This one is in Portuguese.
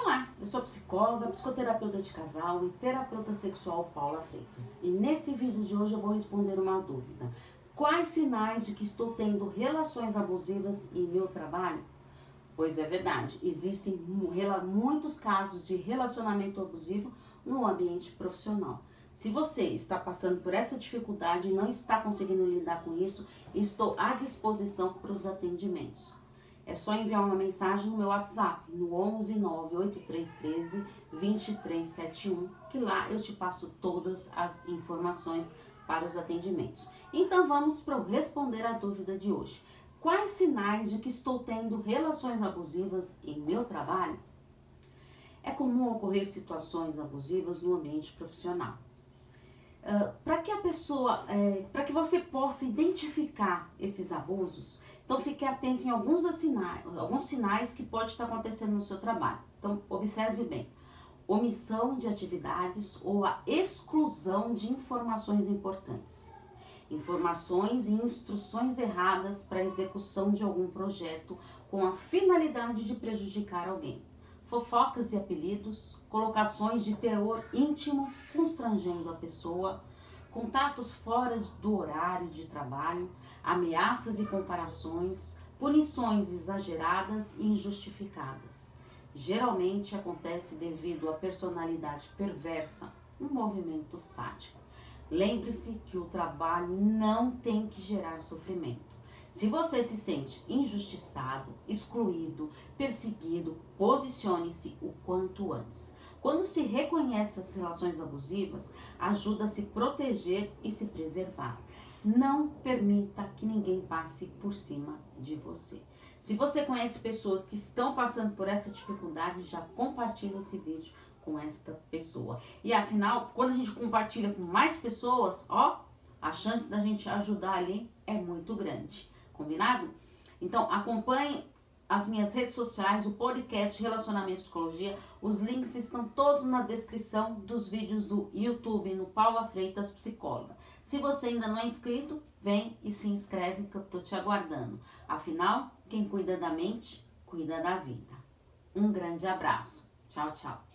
Olá, eu sou psicóloga, psicoterapeuta de casal e terapeuta sexual Paula Freitas. E nesse vídeo de hoje eu vou responder uma dúvida. Quais sinais de que estou tendo relações abusivas em meu trabalho? Pois é verdade, existem muitos casos de relacionamento abusivo no ambiente profissional. Se você está passando por essa dificuldade e não está conseguindo lidar com isso, estou à disposição para os atendimentos. É só enviar uma mensagem no meu WhatsApp, no 11 98313 2371, que lá eu te passo todas as informações para os atendimentos. Então vamos para responder a dúvida de hoje. Quais sinais de que estou tendo relações abusivas em meu trabalho? É comum ocorrer situações abusivas no ambiente profissional. Uh, para que a pessoa, é, para que você possa identificar esses abusos, então fique atento em alguns sinais, alguns sinais que pode estar acontecendo no seu trabalho. Então observe bem: omissão de atividades ou a exclusão de informações importantes, informações e instruções erradas para a execução de algum projeto com a finalidade de prejudicar alguém fofocas e apelidos, colocações de teor íntimo constrangendo a pessoa, contatos fora do horário de trabalho, ameaças e comparações, punições exageradas e injustificadas. Geralmente acontece devido à personalidade perversa, um movimento sádico. Lembre-se que o trabalho não tem que gerar sofrimento. Se você se sente injustiçado, excluído, perseguido, posicione-se o quanto antes. Quando se reconhece as relações abusivas, ajuda a se proteger e se preservar. Não permita que ninguém passe por cima de você. Se você conhece pessoas que estão passando por essa dificuldade, já compartilhe esse vídeo com esta pessoa. E afinal, quando a gente compartilha com mais pessoas, ó, a chance da gente ajudar ali é muito grande. Combinado? Então, acompanhe as minhas redes sociais, o podcast Relacionamento e Psicologia. Os links estão todos na descrição dos vídeos do YouTube, no Paula Freitas Psicóloga. Se você ainda não é inscrito, vem e se inscreve que eu tô te aguardando. Afinal, quem cuida da mente, cuida da vida. Um grande abraço. Tchau, tchau.